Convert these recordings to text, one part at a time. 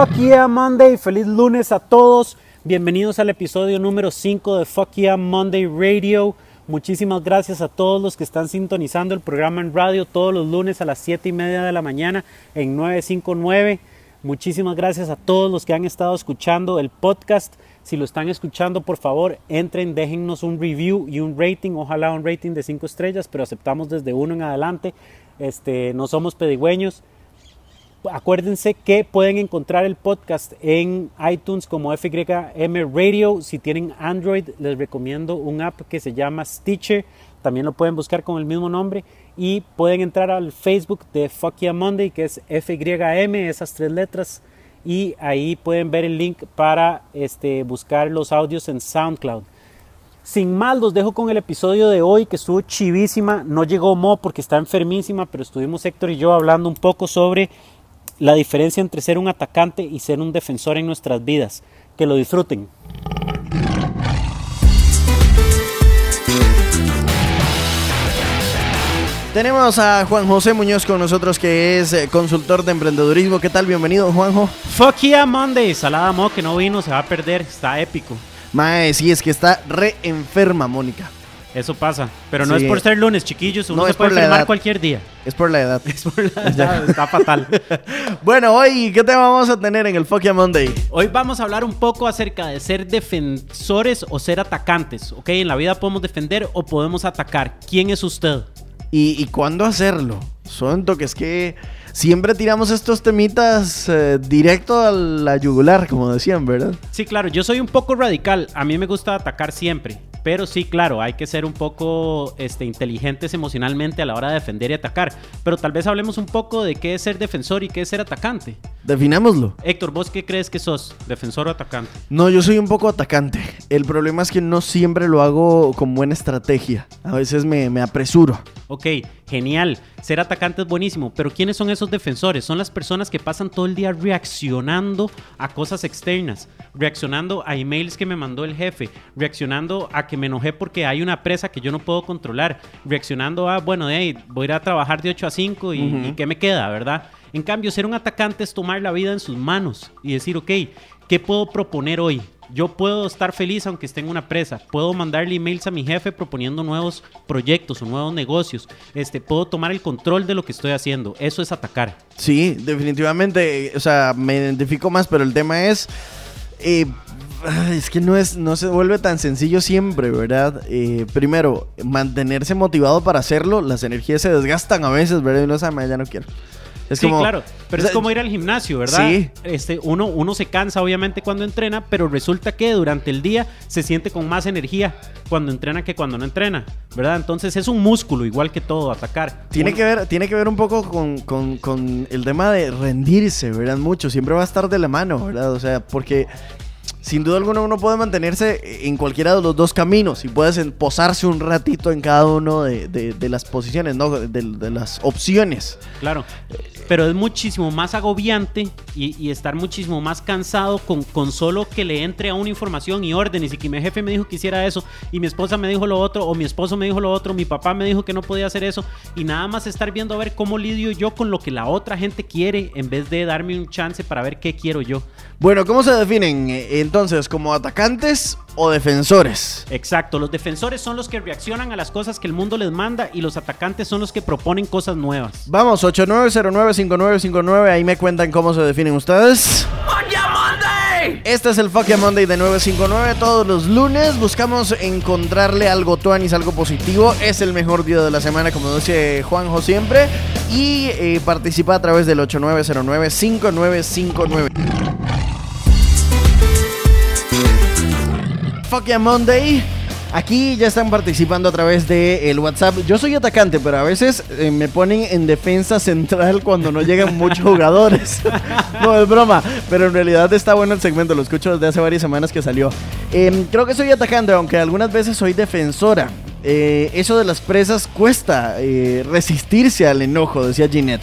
Fuck Yeah Monday, feliz lunes a todos. Bienvenidos al episodio número 5 de Fuck Yeah Monday Radio. Muchísimas gracias a todos los que están sintonizando el programa en radio todos los lunes a las 7 y media de la mañana en 959. Muchísimas gracias a todos los que han estado escuchando el podcast. Si lo están escuchando, por favor, entren, déjennos un review y un rating. Ojalá un rating de 5 estrellas, pero aceptamos desde uno en adelante. Este, no somos pedigüeños acuérdense que pueden encontrar el podcast en iTunes como FYM Radio. Si tienen Android, les recomiendo un app que se llama Stitcher. También lo pueden buscar con el mismo nombre. Y pueden entrar al Facebook de Fuck Yeah Monday, que es FYM, esas tres letras. Y ahí pueden ver el link para este, buscar los audios en SoundCloud. Sin más, los dejo con el episodio de hoy que estuvo chivísima. No llegó Mo porque está enfermísima, pero estuvimos Héctor y yo hablando un poco sobre la diferencia entre ser un atacante y ser un defensor en nuestras vidas. Que lo disfruten. Tenemos a Juan José Muñoz con nosotros, que es eh, consultor de emprendedurismo. ¿Qué tal? Bienvenido, Juanjo. Fuck yeah, Monday. Salada Mo, que no vino, se va a perder. Está épico. Mae, sí, es que está re enferma, Mónica. Eso pasa. Pero no Sí. es por ser lunes, chiquillos. Uno No, se puede edad. cualquier día. Es por la edad. Es por la edad, Está fatal. Bueno, hoy, ¿qué tema vamos a tener en el Fuck Yeah Monday? Hoy vamos a hablar un poco acerca de ser defensores o ser atacantes. ¿Ok? En la vida podemos defender o podemos atacar. ¿Quién es usted? ¿Y, y cuándo hacerlo? Siento que es que siempre tiramos estos temitas eh, directo a la yugular, como decían, ¿verdad? Sí, claro, yo soy un poco radical. A mí me gusta atacar siempre. Pero sí, claro, hay que ser un poco este, inteligentes emocionalmente a la hora de defender y atacar. Pero tal vez hablemos un poco de qué es ser defensor y qué es ser atacante. Definámoslo. Héctor, ¿vos qué crees que sos? ¿Defensor o atacante? No, yo soy un poco atacante. El problema es que no siempre lo hago con buena estrategia. A veces me, me apresuro. Ok, genial. Ser atacante es buenísimo, pero ¿quiénes son esos defensores? Son las personas que pasan todo el día reaccionando a cosas externas, reaccionando a emails que me mandó el jefe, reaccionando a que me enojé porque hay una presa que yo no puedo controlar, reaccionando a, bueno, hey, voy a ir a trabajar de 8 a 5 y, Ujú. y ¿qué me queda, verdad? En cambio, ser un atacante es tomar la vida en sus manos y decir, ok, ¿qué puedo proponer hoy? Yo puedo estar feliz aunque esté en una presa. Puedo mandarle emails a mi jefe proponiendo nuevos proyectos o nuevos negocios. Este, puedo tomar el control de lo que estoy haciendo. Eso es atacar. Sí, definitivamente. eh, O sea, me identifico más, pero el tema es. eh, es que no, es, no se vuelve tan sencillo siempre, ¿verdad? Eh, primero, mantenerse motivado para hacerlo. Las energías se desgastan a veces, ¿verdad? Y uno sabe, "Ma, ya no quiero. Es sí, como- claro. Pero o es como ir al gimnasio, ¿verdad? Sí. Este, uno, uno se cansa obviamente cuando entrena, pero resulta que durante el día se siente con más energía cuando entrena que cuando no entrena, ¿verdad? Entonces es un músculo, igual que todo, atacar. Tiene Uno- que, ver, tiene que ver un poco con, con- con el tema de rendirse, ¿verdad? Mucho, siempre va a estar de la mano, ¿verdad? O sea, porque sin duda alguna uno puede mantenerse en cualquiera de los dos caminos y puedes posarse un ratito en cada uno de, de- de las posiciones, ¿no? De, de las opciones. Claro, pero es muchísimo más agobiante y, y estar muchísimo más cansado con, con solo que le entre a una información y órdenes y que mi jefe me dijo que hiciera eso y mi esposa me dijo lo otro o mi esposo me dijo lo otro, mi papá me dijo que no podía hacer eso y nada más estar viendo a ver cómo lidio yo con lo que la otra gente quiere en vez de darme un chance para ver qué quiero yo. Bueno, ¿cómo se definen eh, entonces? ¿Como atacantes o defensores? Exacto, los defensores son los que reaccionan a las cosas que el mundo les manda y los atacantes son los que proponen cosas nuevas. Vamos, 89095959, ahí me cuentan cómo se definen ustedes. Este es el Fuck Monday de 959. Todos los lunes buscamos encontrarle algo tuanis, algo positivo. Es el mejor día de la semana, como dice Juanjo siempre. Y eh, participa a través del 8909-5959. Fuck Yeah Monday. Aquí ya están participando a través del WhatsApp. Yo soy atacante, pero a veces eh, me ponen en defensa central cuando no llegan muchos jugadores. no, es broma. Pero en realidad está bueno el segmento. Lo escucho desde hace varias semanas que salió. Em, creo que soy atacante, aunque algunas veces soy defensora. Eh, eso de las presas cuesta eh, resistirse al enojo, decía Ginette.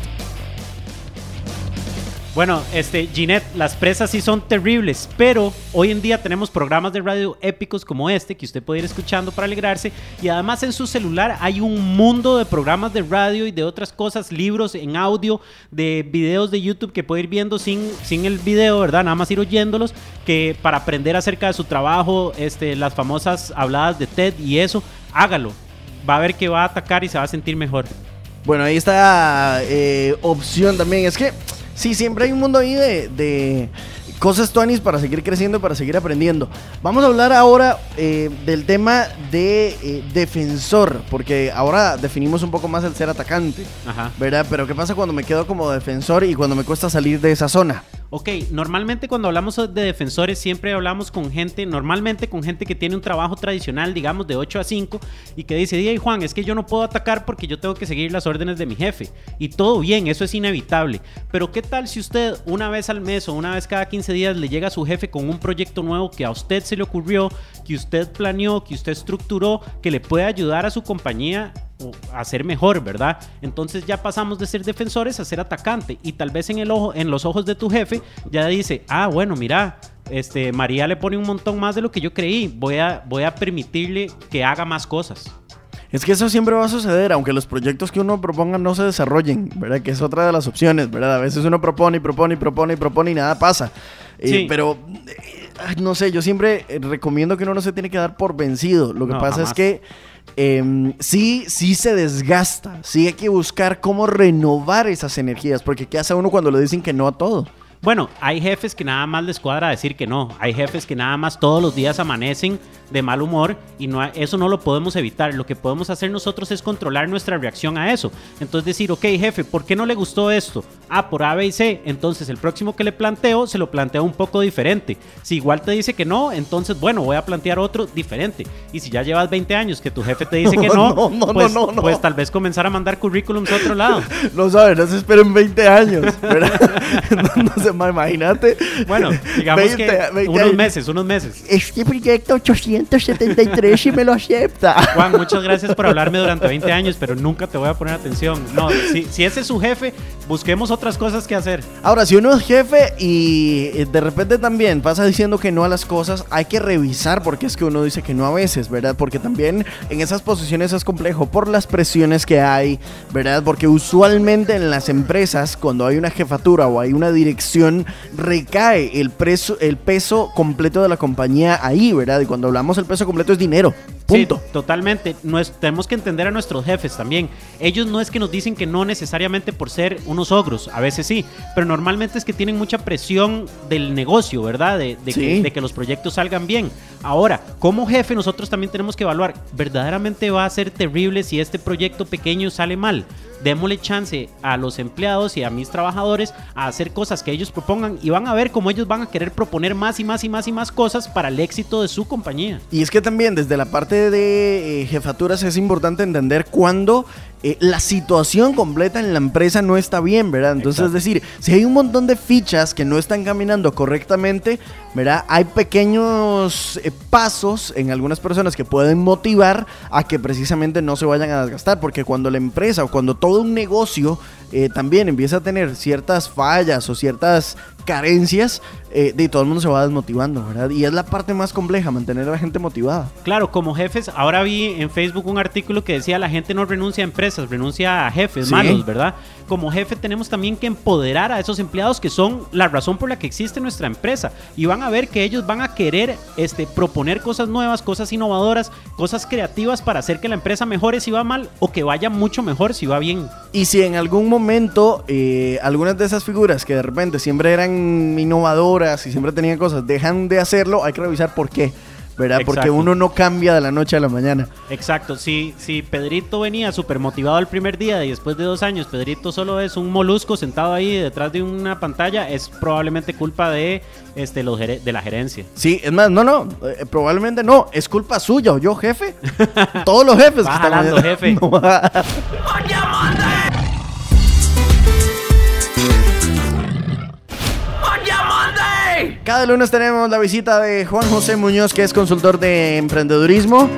Bueno, este, Ginette, las presas sí son terribles, pero hoy en día tenemos programas de radio épicos como este que usted puede ir escuchando para alegrarse y además en su celular hay un mundo de programas de radio y de otras cosas, libros en audio, de videos de YouTube que puede ir viendo sin, sin el video, ¿verdad? Nada más ir oyéndolos, que para aprender acerca de su trabajo, este, las famosas habladas de TED y eso, hágalo. Va a ver que va a atacar y se va a sentir mejor. Bueno, ahí está eh, opción también. Es que sí, siempre hay un mundo ahí de, de cosas tuanis para seguir creciendo, para seguir aprendiendo. Vamos a hablar ahora eh, del tema de eh, defensor, porque ahora definimos un poco más el ser atacante, Ajá. ¿verdad? Pero ¿qué pasa cuando me quedo como defensor y cuando me cuesta salir de esa zona? Ok, normalmente cuando hablamos de defensores siempre hablamos con gente, normalmente con gente que tiene un trabajo tradicional, digamos de 8 a 5, y que dice, Día Juan, es que yo no puedo atacar porque yo tengo que seguir las órdenes de mi jefe. Y todo bien, eso es inevitable. Pero ¿qué tal si usted una vez al mes o una vez cada 15 días le llega a su jefe con un proyecto nuevo que a usted se le ocurrió, que usted planeó, que usted estructuró, que le puede ayudar a su compañía a ser mejor, ¿verdad? Entonces ya pasamos de ser defensores a ser atacante y tal vez en el ojo, en los ojos de tu jefe ya dice, ah, bueno, mira, este María le pone un montón más de lo que yo creí, voy a, voy a permitirle que haga más cosas. Es que eso siempre va a suceder, aunque los proyectos que uno proponga no se desarrollen, ¿verdad? Que es otra de las opciones, ¿verdad? A veces uno propone y propone y propone y propone y nada pasa. Eh, Sí. pero, eh, no sé, yo siempre eh, recomiendo que uno no se tiene que dar por vencido. Lo que No, pasa jamás. es que em, sí, sí se desgasta. Sí hay que buscar cómo renovar esas energías. Porque ¿qué hace uno cuando le dicen que no a todo? Bueno, hay jefes que nada más les cuadra decir que no. Hay jefes que nada más todos los días amanecen de mal humor y no, eso no lo podemos evitar. Lo que podemos hacer nosotros es controlar nuestra reacción a eso. Entonces decir, ok jefe, ¿por qué no le gustó esto? Ah, por A, B y C. Entonces el próximo que le planteo se lo planteo un poco diferente. Si igual te dice que no, entonces bueno, voy a plantear otro diferente. Y si ya llevas 20 años que tu jefe te dice que no, No, no, pues, no, no, no. pues tal vez comenzar a mandar currículums a otro lado. No saben, no se esperen 20 años. ma- imagínate. Bueno, digamos 20, que 20 unos meses, unos meses. Este proyecto 873 y me lo acepta. Juan, muchas gracias por hablarme durante 20 años, pero nunca te voy a poner atención. No, si, si ese es su jefe, busquemos otras cosas que hacer. Ahora, si uno es jefe y eh, de repente también pasa diciendo que no a las cosas, hay que revisar por qué es que uno dice que no a veces, ¿verdad? Porque también en esas posiciones es complejo por las presiones que hay, ¿verdad? Porque usualmente en las empresas, cuando hay una jefatura o hay una dirección, recae el, preso, el peso completo de la compañía ahí, ¿verdad? Y cuando hablamos el peso completo es dinero. Punto. Sí, totalmente. Nues- tenemos que entender a nuestros jefes también. Ellos no es que nos dicen que no necesariamente por ser unos ogros, a veces sí, pero normalmente es que tienen mucha presión del negocio, ¿verdad? De, de Sí. que, de que los proyectos salgan bien. Ahora, como jefe, nosotros también tenemos que evaluar, ¿verdaderamente va a ser terrible si este proyecto pequeño sale mal? Démosle chance a los empleados y a mis trabajadores a hacer cosas que ellos propongan y van a ver cómo ellos van a querer proponer más y más y más y más cosas para el éxito de su compañía. Y es que también desde la parte de eh, jefaturas es importante entender cuándo eh, la situación completa en la empresa no está bien, ¿verdad? Entonces, Exacto. es decir, si hay un montón de fichas que no están caminando correctamente, ¿verdad? Hay pequeños eh, pasos en algunas personas que pueden motivar a que precisamente no se vayan a desgastar, porque cuando la empresa o cuando todo un negocio eh, también empieza a tener ciertas fallas o ciertas carencias, eh, de todo el mundo se va desmotivando, ¿verdad? Y es la parte más compleja, mantener a la gente motivada. Claro, como jefes, ahora vi en Facebook un artículo que decía la gente no renuncia a empresas, renuncia a jefes Sí. malos, ¿verdad? Como jefe tenemos también que empoderar a esos empleados que son la razón por la que existe nuestra empresa y van a ver que ellos van a querer este, proponer cosas nuevas, cosas innovadoras, cosas creativas para hacer que la empresa mejore si va mal o que vaya mucho mejor si va bien. Y si en algún momento eh, algunas de esas figuras que de repente siempre eran innovadoras y siempre tenían cosas, dejan de hacerlo, hay que revisar por qué, ¿verdad? Porque uno no cambia de la noche a la mañana. Exacto, si, si Pedrito venía súper motivado el primer día y después de dos años Pedrito solo es un molusco sentado ahí detrás de una pantalla, es probablemente culpa de, este, los de la gerencia. Sí, es más, no, no, eh, probablemente no, es culpa suya o yo, jefe. Todos los jefes que están jefe. No Cada lunes tenemos la visita de Juan José Muñoz, que es consultor de emprendedurismo.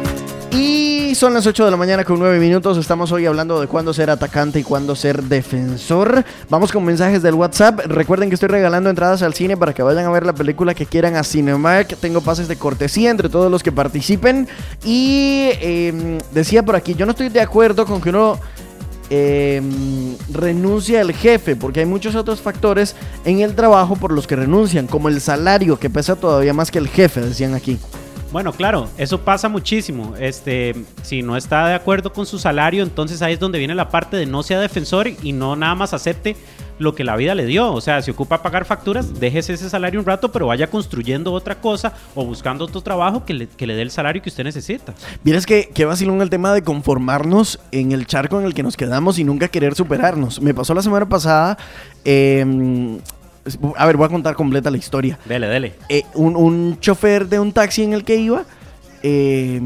Y son las 8 de la mañana con 9 minutos. Estamos hoy hablando de cuándo ser atacante y cuándo ser defensor. Vamos con mensajes del WhatsApp. Recuerden que estoy regalando entradas al cine para que vayan a ver la película que quieran a Cinemark. Tengo pases de cortesía entre todos los que participen. Y em, decía por aquí, yo no estoy de acuerdo con que uno eh, renuncia al jefe, porque hay muchos otros factores en el trabajo por los que renuncian, como el salario, que pesa todavía más que el jefe, decían aquí. Bueno, claro, eso pasa muchísimo. Este, si no está de acuerdo con su salario, entonces ahí es donde viene la parte de no sea defensor y no nada más acepte lo que la vida le dio. O sea, si ocupa pagar facturas, déjese ese salario un rato, pero vaya construyendo otra cosa o buscando otro trabajo que le, que le dé el salario que usted necesita. Vieres que, que vacilón el tema de conformarnos en el charco en el que nos quedamos y nunca querer superarnos. Me pasó la semana pasada. Eh, a ver, voy a contar completa la historia. Dele, dele. Eh, un, un, chofer de un taxi en el que iba, eh,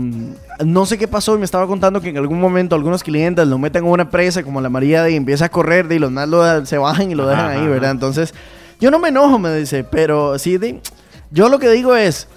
no sé qué pasó y me estaba contando que en algún momento algunos clientes lo meten en una presa como la María y empieza a correr y los más lo, se bajan y lo dejan ahí, ¿verdad? Entonces, yo no me enojo, me dice, pero sí, de, yo lo que digo es,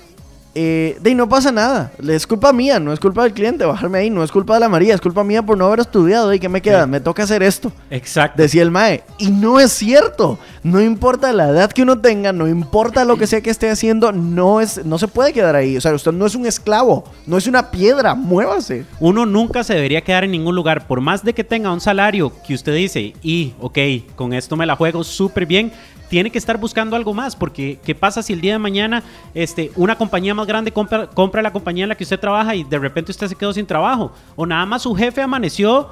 eh, de no pasa nada. Es culpa mía, no es culpa del cliente bajarme ahí, no es culpa de la María, es culpa mía por no haber estudiado. ¿Y qué me queda? Me toca hacer esto. Exacto. Decía el Mae. Y no es cierto. No importa la edad que uno tenga, no importa lo que sea que esté haciendo, no, es, no se puede quedar ahí. O sea, usted no es un esclavo, no es una piedra, muévase. Uno nunca se debería quedar en ningún lugar, por más de que tenga un salario que usted dice, y ok, con esto me la juego súper bien tiene que estar buscando algo más, porque ¿qué pasa si el día de mañana este, una compañía más grande compra, compra la compañía en la que usted trabaja y de repente usted se quedó sin trabajo? O nada más su jefe amaneció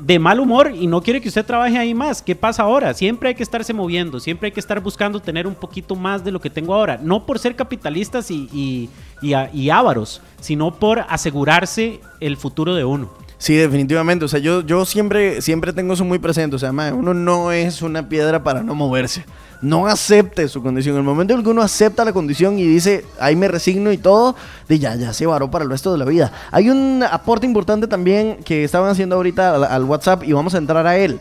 de mal humor y no quiere que usted trabaje ahí más. ¿Qué pasa ahora? Siempre hay que estarse moviendo, siempre hay que estar buscando tener un poquito más de lo que tengo ahora. No por ser capitalistas y, y, ávaros, sino por asegurarse el futuro de uno. Sí, definitivamente. O sea, yo, yo siempre, siempre tengo eso muy presente. O sea, uno no es una piedra para no moverse. No acepte su condición. En el momento en que uno acepta la condición y dice, ahí me resigno y todo, de ya, ya se varó para el resto de la vida. Hay un aporte importante también que estaban haciendo ahorita al, al WhatsApp y vamos a entrar a él.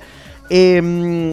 Eh,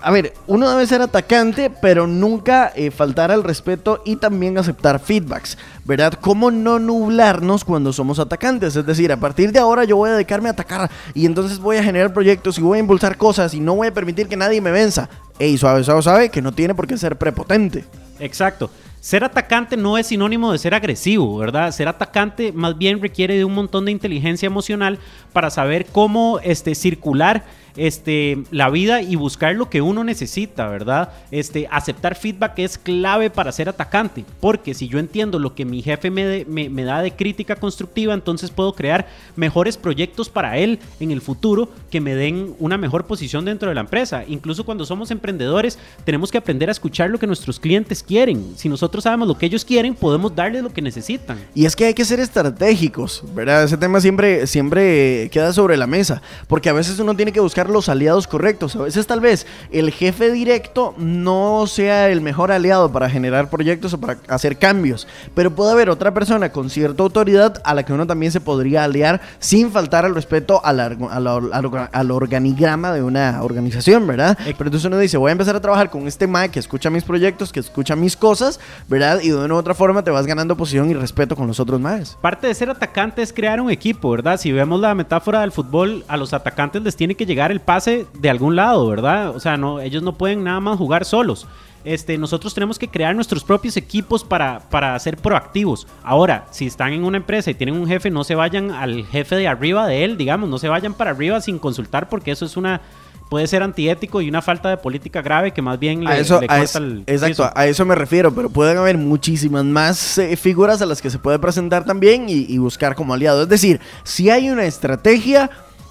a ver, uno debe ser atacante, pero nunca eh, faltar al respeto y también aceptar feedbacks, ¿verdad? ¿Cómo no nublarnos cuando somos atacantes? Es decir, a partir de ahora yo voy a dedicarme a atacar y entonces voy a generar proyectos y voy a impulsar cosas y no voy a permitir que nadie me venza. Ey, suave, suave, sabe que no tiene por qué ser prepotente. Exacto. Ser atacante no es sinónimo de ser agresivo, ¿verdad? Ser atacante más bien requiere de un montón de inteligencia emocional para saber cómo este, circular este, la vida y buscar lo que uno necesita, ¿verdad? Este, aceptar feedback es clave para ser atacante, porque si yo entiendo lo que mi jefe me, me, me, da de crítica constructiva, entonces puedo crear mejores proyectos para él en el futuro que me den una mejor posición dentro de la empresa. Incluso cuando somos emprendedores, tenemos que aprender a escuchar lo que nuestros clientes quieren. Si nosotros sabemos lo que ellos quieren, podemos darles lo que necesitan. Y es que hay que ser estratégicos, ¿verdad? Ese tema siempre, siempre queda sobre la mesa, porque a veces uno tiene que buscar los aliados correctos. A veces tal vez el jefe directo no sea el mejor aliado para generar proyectos o para hacer cambios, pero puede haber otra persona con cierta autoridad a la que uno también se podría aliar sin faltar al respeto a la, a la, a la, al organigrama de una organización, ¿verdad? Pero entonces uno dice, voy a empezar a trabajar con este Mike que escucha mis proyectos, que escucha mis cosas, ¿verdad? Y de una u otra forma te vas ganando posición y respeto con los otros más. Parte de ser atacante es crear un equipo, ¿verdad? Si vemos la metáfora del fútbol, a los atacantes les tiene que llegar el pase de algún lado, ¿verdad? O sea, no, ellos no pueden nada más jugar solos. Este, nosotros tenemos que crear nuestros propios equipos para, para ser proactivos. Ahora, si están en una empresa y tienen un jefe, no se vayan al jefe de arriba de él, digamos, no se vayan para arriba sin consultar porque eso es una puede ser antiético y una falta de política grave que más bien le, a eso, le corta es, el Exacto, piso. a eso me refiero, pero pueden haber muchísimas más eh, figuras a las que se puede presentar también y, y buscar como aliado. Es decir, si hay una estrategia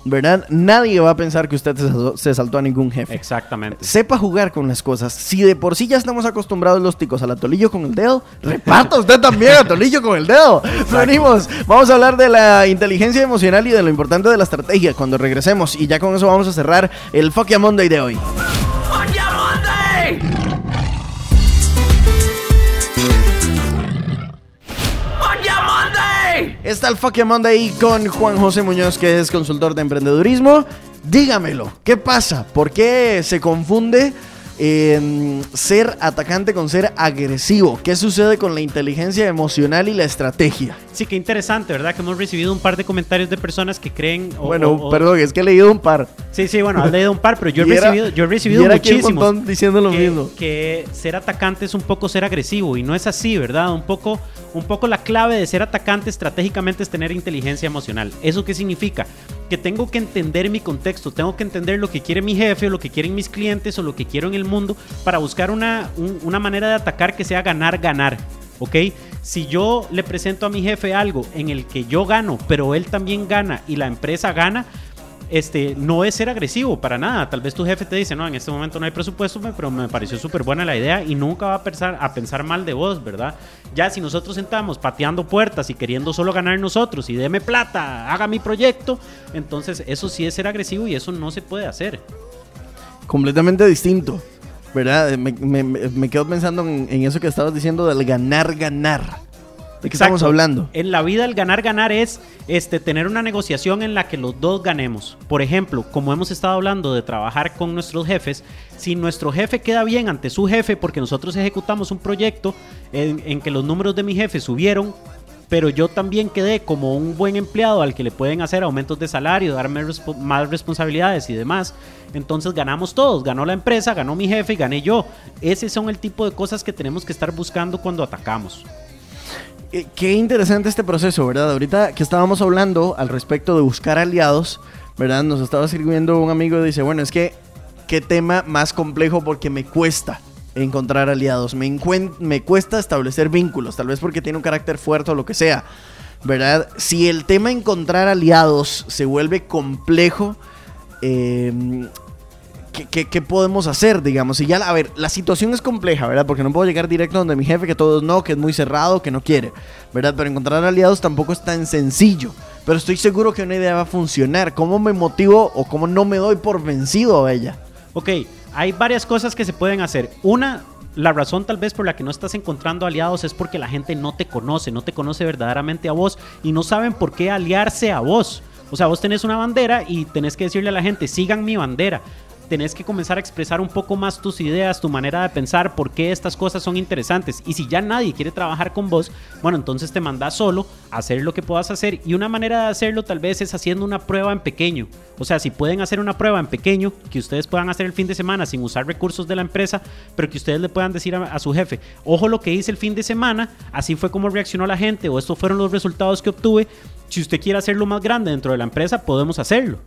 ¿verdad? Nadie va a pensar que usted se, saltó a ningún jefe. Exactamente. Sepa jugar con las cosas. Si de por sí ya estamos acostumbrados los ticos al atolillo con el dedo, reparta usted también atolillo con el dedo. Exacto. Venimos, vamos a hablar de la inteligencia emocional y de lo importante de la estrategia cuando regresemos. Y ya con eso vamos a cerrar el Fuck Ya Monday de hoy. Está el Fuck Monday con Juan José Muñoz, que es consultor de emprendedurismo. Dígamelo, ¿qué pasa? ¿Por qué se confunde eh, ser atacante con ser agresivo. ¿Qué sucede con la inteligencia emocional y la estrategia? Sí, qué interesante, ¿verdad? Que hemos recibido un par de comentarios de personas que creen... o- bueno, o- o- perdón, es que he leído un par. Sí, sí, bueno, has leído un par, pero yo he era- recibido, yo he recibido muchísimos. diciendo lo que, mismo. que ser atacante es un poco ser agresivo y no es así, ¿verdad? Un poco, un poco la clave de ser atacante estratégicamente es tener inteligencia emocional. ¿Eso qué significa? Que tengo que entender mi contexto, tengo que entender lo que quiere mi jefe o lo que quieren mis clientes o lo que quiero en el mundo para buscar una, un- una manera de atacar que sea ganar, ganar. ¿Ok? Si yo le presento a mi jefe algo en el que yo gano, pero él también gana y la empresa gana, este, no es ser agresivo para nada. Tal vez tu jefe te dice, no, en este momento no hay presupuesto, pero me pareció súper buena la idea y nunca va a pensar, a pensar mal de vos, ¿verdad? Ya si nosotros sentamos pateando puertas y queriendo solo ganar nosotros y deme plata, haga mi proyecto, entonces eso sí es ser agresivo y eso no se puede hacer. completamente distinto, ¿verdad? Me, me- me quedo pensando en, en eso que estabas diciendo del ganar, ganar. ¿De qué estamos hablando? En la vida el ganar ganar es este tener una negociación en la que los dos ganemos. Por ejemplo, como hemos estado hablando de trabajar con nuestros jefes, si nuestro jefe queda bien ante su jefe porque nosotros ejecutamos un proyecto en, en que los números de mi jefe subieron, pero yo también quedé como un buen empleado al que le pueden hacer aumentos de salario, darme más responsabilidades y demás. Entonces ganamos todos, ganó la empresa, ganó mi jefe y gané yo. Ese son el tipo de cosas que tenemos que estar buscando cuando atacamos. Eh, qué interesante este proceso, ¿verdad? Ahorita que estábamos hablando al respecto de buscar aliados, ¿verdad? Nos estaba escribiendo un amigo y dice, bueno, es que qué tema más complejo porque me cuesta encontrar aliados, me, me cuesta establecer vínculos, tal vez porque tiene un carácter fuerte o lo que sea, ¿verdad? Si el tema encontrar aliados se vuelve complejo, ¿qué, qué, qué podemos hacer, digamos? Y ya, a ver, la situación es compleja, ¿verdad? Porque no puedo llegar directo donde mi jefe, que todos no, que es muy cerrado, que no quiere, ¿verdad? Pero encontrar aliados tampoco es tan sencillo. Pero estoy seguro que una idea va a funcionar. ¿Cómo me motivo o cómo no me doy por vencido a ella? Ok, hay varias cosas que se pueden hacer. Una, la razón tal vez por la que no estás encontrando aliados es porque la gente no te conoce, no te conoce verdaderamente a vos y no saben por qué aliarse a vos. O sea, vos tenés una bandera y tenés que decirle a la gente, sigan mi bandera. Tenés que comenzar a expresar un poco más tus ideas, tu manera de pensar, por qué estas cosas son interesantes. Y si ya nadie quiere trabajar con vos, bueno, entonces te mandas solo a hacer lo que puedas hacer. Y una manera de hacerlo tal vez es haciendo una prueba en pequeño. O sea, si pueden hacer una prueba en pequeño, que ustedes puedan hacer el fin de semana sin usar recursos de la empresa, pero que ustedes le puedan decir a, a su jefe, ojo lo que hice el fin de semana, así fue como reaccionó la gente, o estos fueron los resultados que obtuve. Si usted quiere hacerlo más grande dentro de la empresa, podemos hacerlo.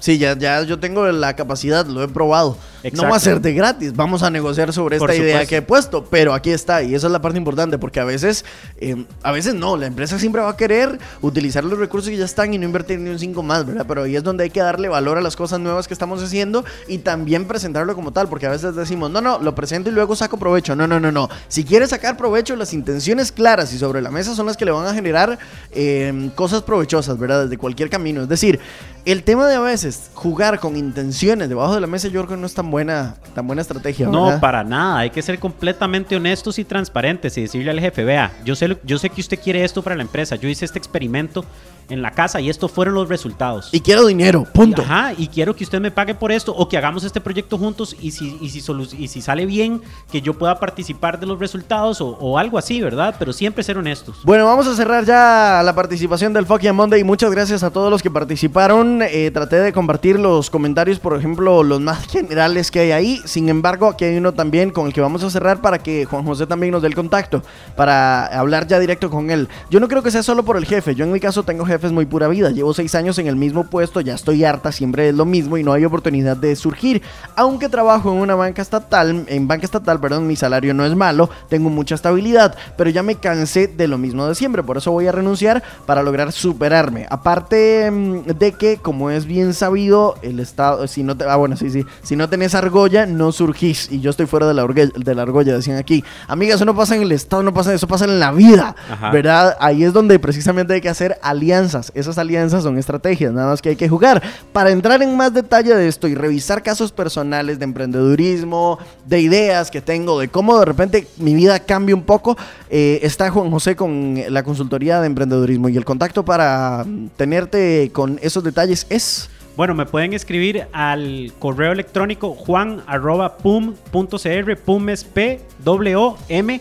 Sí, ya, ya yo tengo la capacidad, lo he probado. No va a ser de gratis, vamos a negociar sobre esta idea que he puesto, pero aquí está, y esa es la parte importante, porque a veces, eh, a veces no, la empresa siempre va a querer utilizar los recursos que ya están y no invertir ni un 5 más, ¿verdad? Pero ahí es donde hay que darle valor a las cosas nuevas que estamos haciendo y también presentarlo como tal, porque a veces decimos, no, no, lo presento y luego saco provecho. No, no, no, no. Si quieres sacar provecho, las intenciones claras y sobre la mesa son las que le van a generar eh, cosas provechosas, ¿verdad? Desde cualquier camino. Es decir, el tema de a veces jugar con intenciones debajo de la mesa, yo creo que no es tan buena, tan buena estrategia. No, ¿verdad? para nada. Hay que ser completamente honestos y transparentes y decirle al jefe, vea, yo sé, lo- yo sé que usted quiere esto para la empresa. Yo hice este experimento en la casa y estos fueron los resultados. Y quiero dinero, punto. Ajá, y quiero que usted me pague por esto o que hagamos este proyecto juntos y si, y si, solu- y si sale bien, que yo pueda participar de los resultados o, o algo así, ¿verdad? Pero siempre ser honestos. Bueno, vamos a cerrar ya la participación del Fuck Yeah Monday. Muchas gracias a todos los que participaron. Eh, traté de compartir los comentarios, por ejemplo, los más generales que hay ahí. Sin embargo, aquí hay uno también con el que vamos a cerrar para que Juan José también nos dé el contacto, para hablar ya directo con él. Yo no creo que sea solo por el jefe. Yo en mi caso tengo jefes muy pura vida. Llevo seis años en el mismo puesto, ya estoy harta, siempre es lo mismo y no hay oportunidad de surgir. Aunque trabajo en una banca estatal, en banca estatal, perdón, mi salario no es malo, tengo mucha estabilidad, pero ya me cansé de lo mismo de siempre, por eso voy a renunciar para lograr superarme. Aparte mm, de que, como es bien sabido, el estado, si no te, ah, bueno, sí, sí, si no tenés argolla, no surgís. Y yo estoy fuera de la, orgue- de la argolla, decían aquí. Amiga, eso no pasa en el estado, no pasa, eso pasa en la vida, Ajá. ¿verdad? Ahí es donde precisamente hay que hacer alianzas. Esas alianzas son estrategias, nada más que hay que jugar. Para entrar en más detalle de esto y revisar casos personales de emprendedurismo, de ideas que tengo, de cómo de repente mi vida cambia un poco, eh, está Juan José con la consultoría de emprendedurismo y el contacto para mm, tenerte con esos detalles es... Bueno, me pueden escribir al correo electrónico juan arroba pum.cr, pum es P, W, M.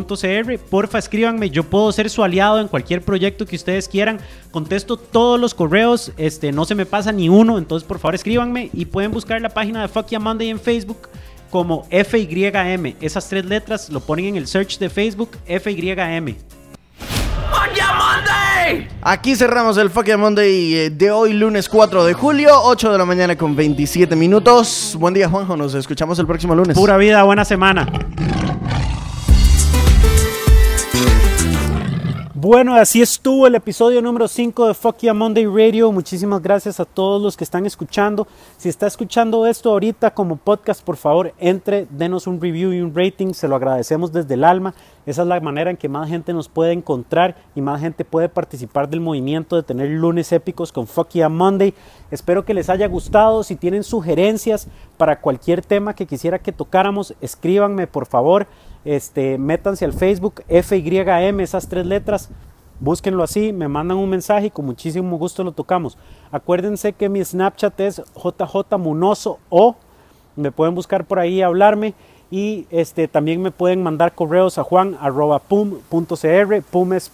.cr, porfa escríbanme, yo puedo ser su aliado en cualquier proyecto que ustedes quieran, contesto todos los correos, este, no se me pasa ni uno, entonces por favor escríbanme y pueden buscar la página de Fuck Monday en Facebook como FYM, esas tres letras lo ponen en el search de Facebook FYM. Aquí cerramos el Fuck Monday eh, de hoy, lunes 4 de julio, 8 de la mañana con 27 minutos. Buen día, Juanjo. Nos escuchamos el próximo lunes. Pura vida, buena semana. Bueno, así estuvo el episodio número 5 de Fuck Yeah Monday Radio. Muchísimas gracias a todos los que están escuchando. Si está escuchando esto ahorita como podcast, por favor, entre, denos un review y un rating. Se lo agradecemos desde el alma. Esa es la manera en que más gente nos puede encontrar y más gente puede participar del movimiento de tener lunes épicos con Fuck Yeah Monday. Espero que les haya gustado. Si tienen sugerencias para cualquier tema que quisiera que tocáramos, escríbanme por favor este, métanse al Facebook FYM, esas tres letras, búsquenlo así, me mandan un mensaje y con muchísimo gusto lo tocamos. Acuérdense que mi Snapchat es JJ Munoso o me pueden buscar por ahí hablarme y este, también me pueden mandar correos a juan pum es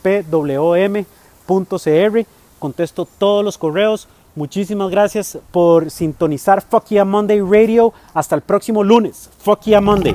contesto todos los correos. Muchísimas gracias por sintonizar Fuck Monday Radio. Hasta el próximo lunes. Fuck Yeah Monday.